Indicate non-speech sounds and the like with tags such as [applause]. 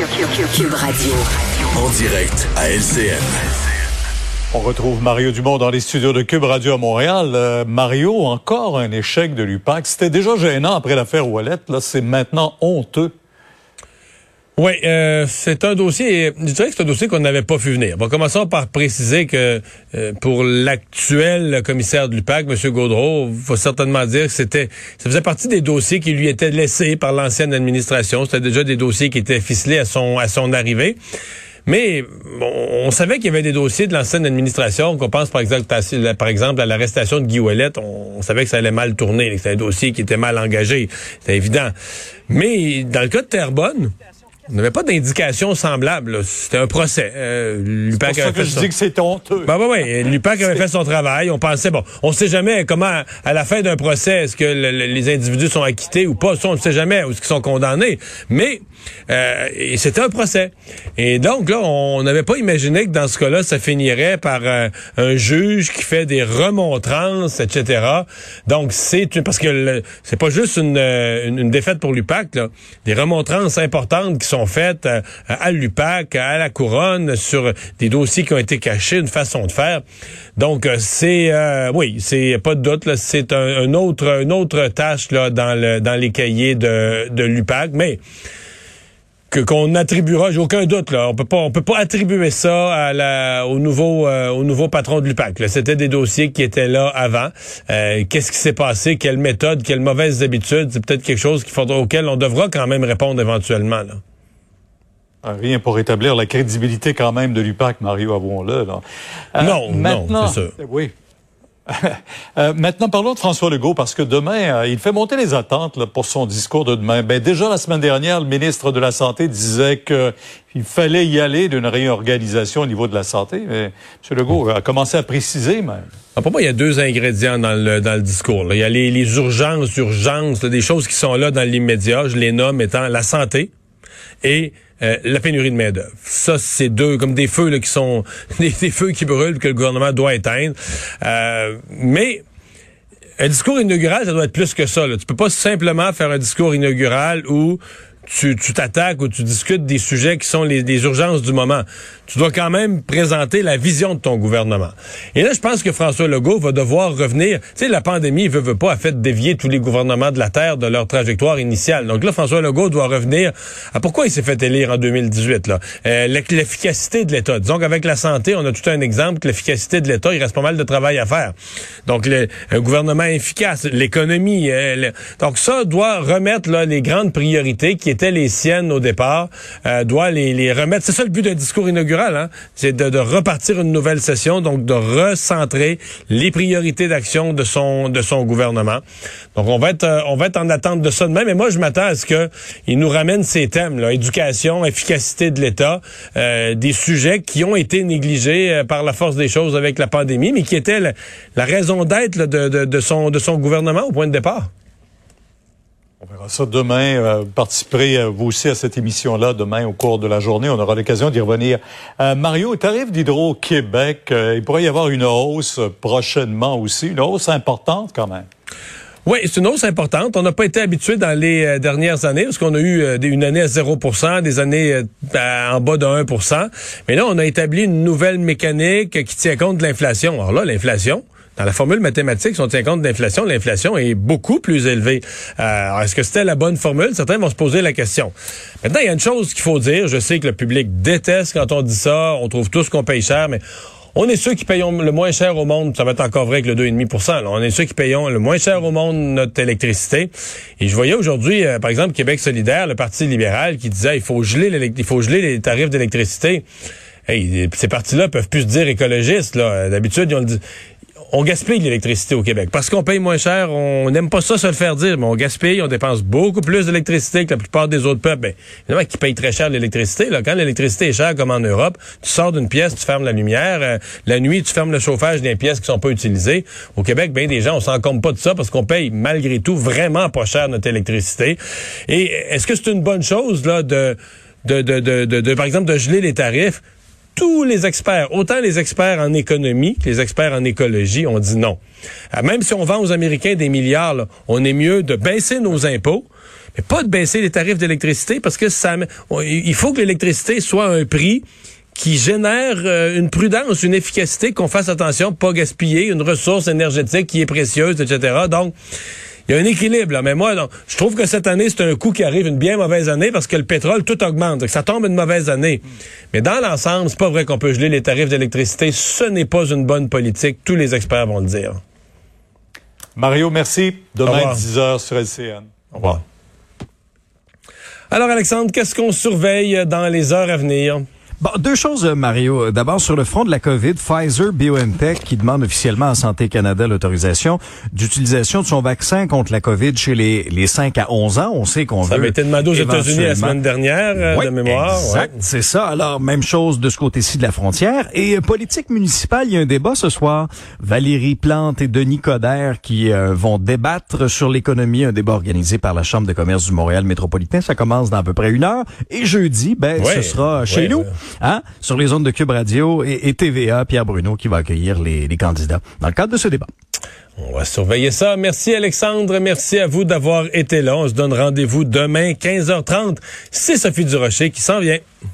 Cube Radio. En direct à LCN. On retrouve Mario Dumont dans les studios de Cube Radio à Montréal. Euh, Mario, encore un échec de l'UPAC. C'était déjà gênant après l'affaire Wallet. Là, c'est maintenant honteux. Oui, euh, c'est un dossier, je dirais que c'est un dossier qu'on n'avait pas vu venir. Bon, commençons par préciser que euh, pour l'actuel commissaire de l'UPAC, M. Gaudreau, il faut certainement dire que c'était, ça faisait partie des dossiers qui lui étaient laissés par l'ancienne administration. C'était déjà des dossiers qui étaient ficelés à son, à son arrivée. Mais on savait qu'il y avait des dossiers de l'ancienne administration, qu'on pense par exemple, à, par exemple à l'arrestation de Guy Ouellet, on, savait que ça allait mal tourner, que c'était un dossier qui était mal engagé, c'était évident. Mais dans le cas de Terrebonne, on n'avait pas d'indication semblable. C'était un procès. Euh, c'est pour ça que je dis que c'est honteux. Ben, ben, ouais. L'UPAC avait fait son travail. On pensait, bon, on sait jamais comment, à la fin d'un procès, est-ce que les individus sont acquittés ou pas. Ça, on ne sait jamais, ou est-ce qu'ils sont condamnés. Mais euh, c'était un procès. Et donc, là, on n'avait pas imaginé que dans ce cas-là, ça finirait par euh, un juge qui fait des remontrances, etc. Donc, c'est parce que c'est pas juste une, une, une défaite pour l'UPAC, là. Des remontrances importantes qui sont faites euh, à, l'UPAC, à la couronne, sur des dossiers qui ont été cachés, une façon de faire. Donc, euh, c'est, euh, oui, c'est pas de doute, c'est un, autre, une autre tâche là, dans, le, dans les cahiers de, de l'UPAC, mais que qu'on attribuera, j'ai aucun doute là, on peut pas on peut pas attribuer ça au nouveau au nouveau patron de l'UPAC. C'était des dossiers qui étaient là avant. qu'est-ce qui s'est passé, quelle méthode, quelles mauvaises habitudes, c'est peut-être quelque chose qu'il faudra auquel on devra quand même répondre éventuellement là. Rien pour établir la crédibilité quand même de l'UPAC, Mario, avouons-le. Euh, non, non, c'est ça. Oui. [laughs] Euh, maintenant, parlons de François Legault, parce que demain, euh, il fait monter les attentes pour son discours de demain. Ben, déjà, la semaine dernière, le ministre de la Santé disait qu'il fallait y aller d'une réorganisation au niveau de la santé. Mais M. Legault a commencé à préciser même. Ah, pour moi, il y a deux ingrédients dans le, dans le discours. Il y a les, les urgences, urgences, des choses qui sont là dans l'immédiat. Je les nomme étant la santé et euh, la pénurie de main d'œuvre. Ça, c'est deux comme des feux là, qui sont [laughs] des, feux qui brûlent que le gouvernement doit éteindre. Euh, mais un discours inaugural, ça doit être plus que ça. Là. Tu peux pas simplement faire un discours inaugural où tu t'attaques ou tu discutes des sujets qui sont les, les, urgences du moment. Tu dois quand même présenter la vision de ton gouvernement. Et là, je pense que François Legault va devoir revenir. Tu sais, la pandémie, veut, veut pas, a fait dévier tous les gouvernements de la Terre de leur trajectoire initiale. Donc là, François Legault doit revenir à pourquoi il s'est fait élire en 2018. là? Euh, L'efficacité de l'État. Disons qu'avec la santé, on a tout un exemple que l'efficacité de l'État, il reste pas mal de travail à faire. Donc, le, un gouvernement efficace, l'économie. Euh, donc ça doit remettre là, les grandes priorités qui étaient les siennes au départ, euh, doit les, remettre. C'est ça le but d'un discours inaugural, hein? c'est de, de, repartir une nouvelle session, donc de recentrer les priorités d'action de son de son gouvernement. Donc on va être euh, on va être en attente de ça demain. Mais moi je m'attends à ce que il nous ramène ces thèmes, là, éducation, efficacité de l'État, euh, des sujets qui ont été négligés euh, par la force des choses avec la pandémie, mais qui étaient la, la raison d'être de, de, de son de son gouvernement au point de départ. On verra ça demain. Euh, participerez euh, vous aussi à cette émission-là demain au cours de la journée. On aura l'occasion d'y revenir. Euh, Mario, tarif d'Hydro-Québec, euh, il pourrait y avoir une hausse prochainement aussi, une hausse importante quand même. Oui, c'est une hausse importante. On n'a pas été habitué dans les dernières années, parce qu'on a eu une année à 0% des années en bas de 1% Mais là, on a établi une nouvelle mécanique qui tient compte de l'inflation. Alors là, l'inflation, dans la formule mathématique, si on tient compte de l'inflation, l'inflation est beaucoup plus élevée. Euh, Est-ce que c'était la bonne formule? Certains vont se poser la question. Maintenant, il y a une chose qu'il faut dire. Je sais que le public déteste quand on dit ça. On trouve tous qu'on paye cher, mais on est ceux qui payons le moins cher au monde. Ça va être encore vrai avec le 2,5% On est ceux qui payons le moins cher au monde notre électricité. Et je voyais aujourd'hui, euh, par exemple, Québec solidaire, le Parti libéral, qui disait il faut geler, il faut geler les tarifs d'électricité. Hey, ces partis-là peuvent plus se dire écologistes. D'habitude, ils ont dit on gaspille l'électricité au Québec. Parce qu'on paye moins cher, on n'aime pas ça se le faire dire, mais on gaspille, on dépense beaucoup plus d'électricité que la plupart des autres peuples. Ben, évidemment, qui payent très cher l'électricité. Quand l'électricité est chère, comme en Europe, tu sors d'une pièce, tu fermes la lumière. Euh, la nuit, tu fermes le chauffage des pièces qui sont pas utilisées. Au Québec, ben des gens, on s'en pas de ça parce qu'on paye malgré tout vraiment pas cher notre électricité. Et est-ce que c'est une bonne chose là de de, de, de, de, par exemple, de geler les tarifs? Tous les experts, autant les experts en économie que les experts en écologie, ont dit non. Euh, même si on vend aux Américains des milliards, on est mieux de baisser nos impôts, mais pas de baisser les tarifs d'électricité parce que ça, il faut que l'électricité soit un prix qui génère euh, une prudence, une efficacité, qu'on fasse attention, pas gaspiller une ressource énergétique qui est précieuse, etc. Donc, il y a un équilibre, là. Mais moi, je trouve que cette année, c'est un coup qui arrive, une bien mauvaise année, parce que le pétrole, tout augmente. Ça tombe une mauvaise année. Mais dans l'ensemble, c'est pas vrai qu'on peut geler les tarifs d'électricité. Ce n'est pas une bonne politique. Tous les experts vont le dire. Mario, merci. Demain, 10h sur LCN. Au revoir. Alors, Alexandre, qu'est-ce qu'on surveille dans les heures à venir? Bon, deux choses, euh, Mario. D'abord, sur le front de la COVID, Pfizer BioNTech qui demande officiellement à Santé Canada l'autorisation d'utilisation de son vaccin contre la COVID chez les, les 5 à 11 ans. On sait qu'on veut... Ça avait été demandé aux États-Unis la semaine dernière, euh, de mémoire. Exact, c'est ça. Alors, même chose de ce côté-ci de la frontière. Et euh, politique municipale, il y a un débat ce soir. Valérie Plante et Denis Coderre qui vont débattre sur l'économie, un débat organisé par la Chambre de commerce du Montréal métropolitain. Ça commence dans à peu près une heure. Et jeudi, ben, ce sera chez nous. Hein? sur les zones de Cube Radio et, TVA, Pierre Bruno qui va accueillir les, les candidats dans le cadre de ce débat. On va surveiller ça. Merci Alexandre. Merci à vous d'avoir été là. On se donne rendez-vous demain 15h30. C'est Sophie Durocher qui s'en vient.